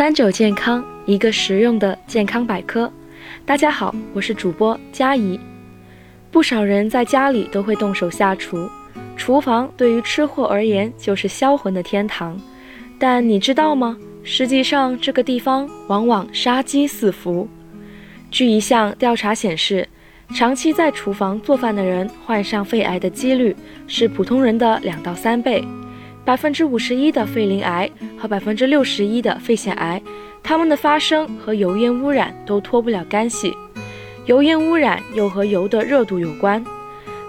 三九健康，一个实用的健康百科。大家好，我是主播佳怡。不少人在家里都会动手下厨，厨房对于吃货而言就是销魂的天堂。但你知道吗？实际上，这个地方往往杀机四伏。据一项调查显示，长期在厨房做饭的人患上肺癌的几率是普通人的两到三倍。百分之五十一的肺鳞癌和百分之六十一的肺腺癌，它们的发生和油烟污染都脱不了干系。油烟污染又和油的热度有关。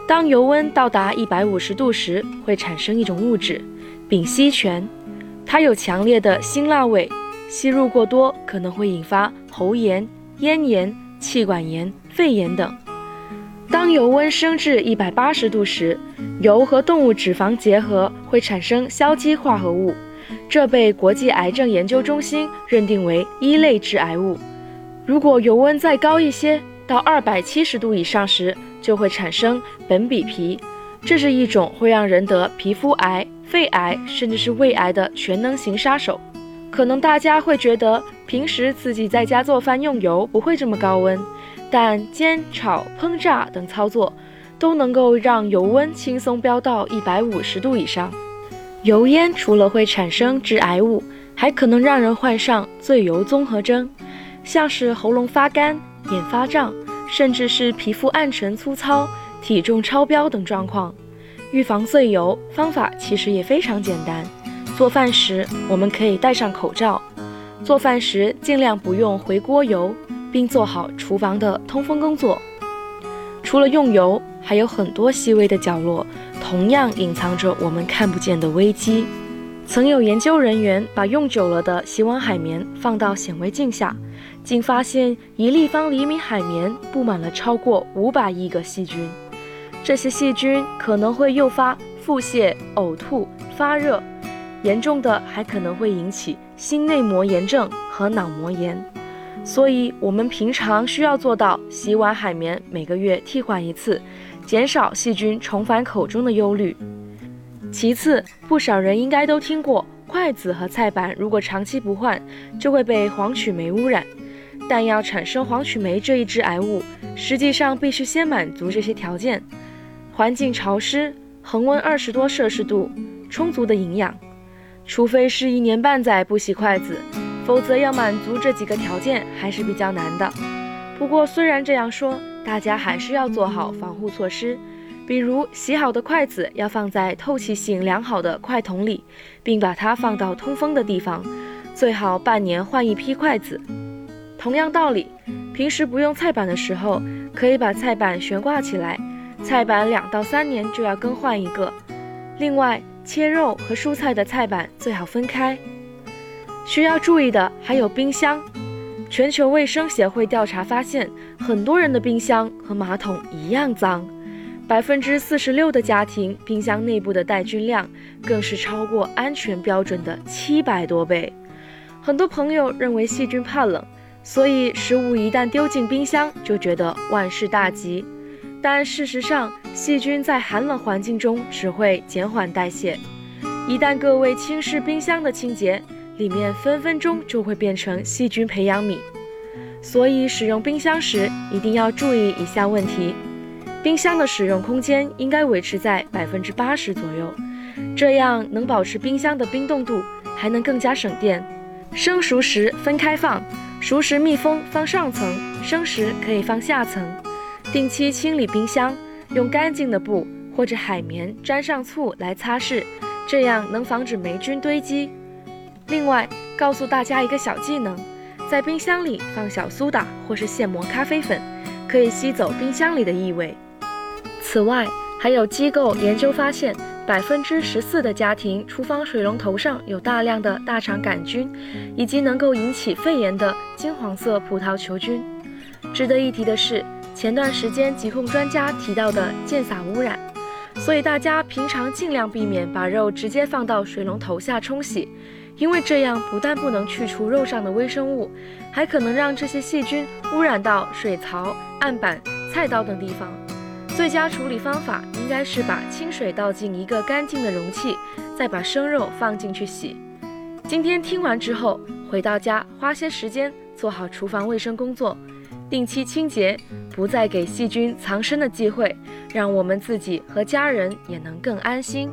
当油温到达一百五十度时，会产生一种物质——丙烯醛，它有强烈的辛辣味，吸入过多可能会引发喉炎、咽炎、气管炎、肺炎等。当油温升至一百八十度时，油和动物脂肪结合会产生硝基化合物，这被国际癌症研究中心认定为一类致癌物。如果油温再高一些，到二百七十度以上时，就会产生苯比皮，这是一种会让人得皮肤癌、肺癌甚至是胃癌的全能型杀手。可能大家会觉得平时自己在家做饭用油不会这么高温。但煎、炒、烹炸等操作都能够让油温轻松飙到一百五十度以上。油烟除了会产生致癌物，还可能让人患上醉油综合征，像是喉咙发干、眼发胀，甚至是皮肤暗沉粗糙、体重超标等状况。预防醉油方法其实也非常简单，做饭时我们可以戴上口罩，做饭时尽量不用回锅油。并做好厨房的通风工作。除了用油，还有很多细微的角落，同样隐藏着我们看不见的危机。曾有研究人员把用久了的洗碗海绵放到显微镜下，竟发现一立方厘米海绵布满了超过五百亿个细菌。这些细菌可能会诱发腹泻、呕吐、发热，严重的还可能会引起心内膜炎症和脑膜炎。所以，我们平常需要做到洗碗海绵每个月替换一次，减少细菌重返口中的忧虑。其次，不少人应该都听过，筷子和菜板如果长期不换，就会被黄曲霉污染。但要产生黄曲霉这一致癌物，实际上必须先满足这些条件：环境潮湿、恒温二十多摄氏度、充足的营养。除非是一年半载不洗筷子。否则要满足这几个条件还是比较难的。不过虽然这样说，大家还是要做好防护措施，比如洗好的筷子要放在透气性良好的筷筒里，并把它放到通风的地方，最好半年换一批筷子。同样道理，平时不用菜板的时候，可以把菜板悬挂起来，菜板两到三年就要更换一个。另外，切肉和蔬菜的菜板最好分开。需要注意的还有冰箱。全球卫生协会调查发现，很多人的冰箱和马桶一样脏。百分之四十六的家庭冰箱内部的带菌量更是超过安全标准的七百多倍。很多朋友认为细菌怕冷，所以食物一旦丢进冰箱就觉得万事大吉。但事实上，细菌在寒冷环境中只会减缓代谢。一旦各位轻视冰箱的清洁，里面分分钟就会变成细菌培养皿，所以使用冰箱时一定要注意以下问题：冰箱的使用空间应该维持在百分之八十左右，这样能保持冰箱的冰冻度，还能更加省电。生熟食分开放，熟食密封放上层，生食可以放下层。定期清理冰箱，用干净的布或者海绵沾上醋来擦拭，这样能防止霉菌堆积。另外，告诉大家一个小技能，在冰箱里放小苏打或是现磨咖啡粉，可以吸走冰箱里的异味。此外，还有机构研究发现，百分之十四的家庭厨房水龙头上有大量的大肠杆菌，以及能够引起肺炎的金黄色葡萄球菌。值得一提的是，前段时间疾控专家提到的溅洒污染，所以大家平常尽量避免把肉直接放到水龙头下冲洗。因为这样不但不能去除肉上的微生物，还可能让这些细菌污染到水槽、案板、菜刀等地方。最佳处理方法应该是把清水倒进一个干净的容器，再把生肉放进去洗。今天听完之后，回到家花些时间做好厨房卫生工作，定期清洁，不再给细菌藏身的机会，让我们自己和家人也能更安心。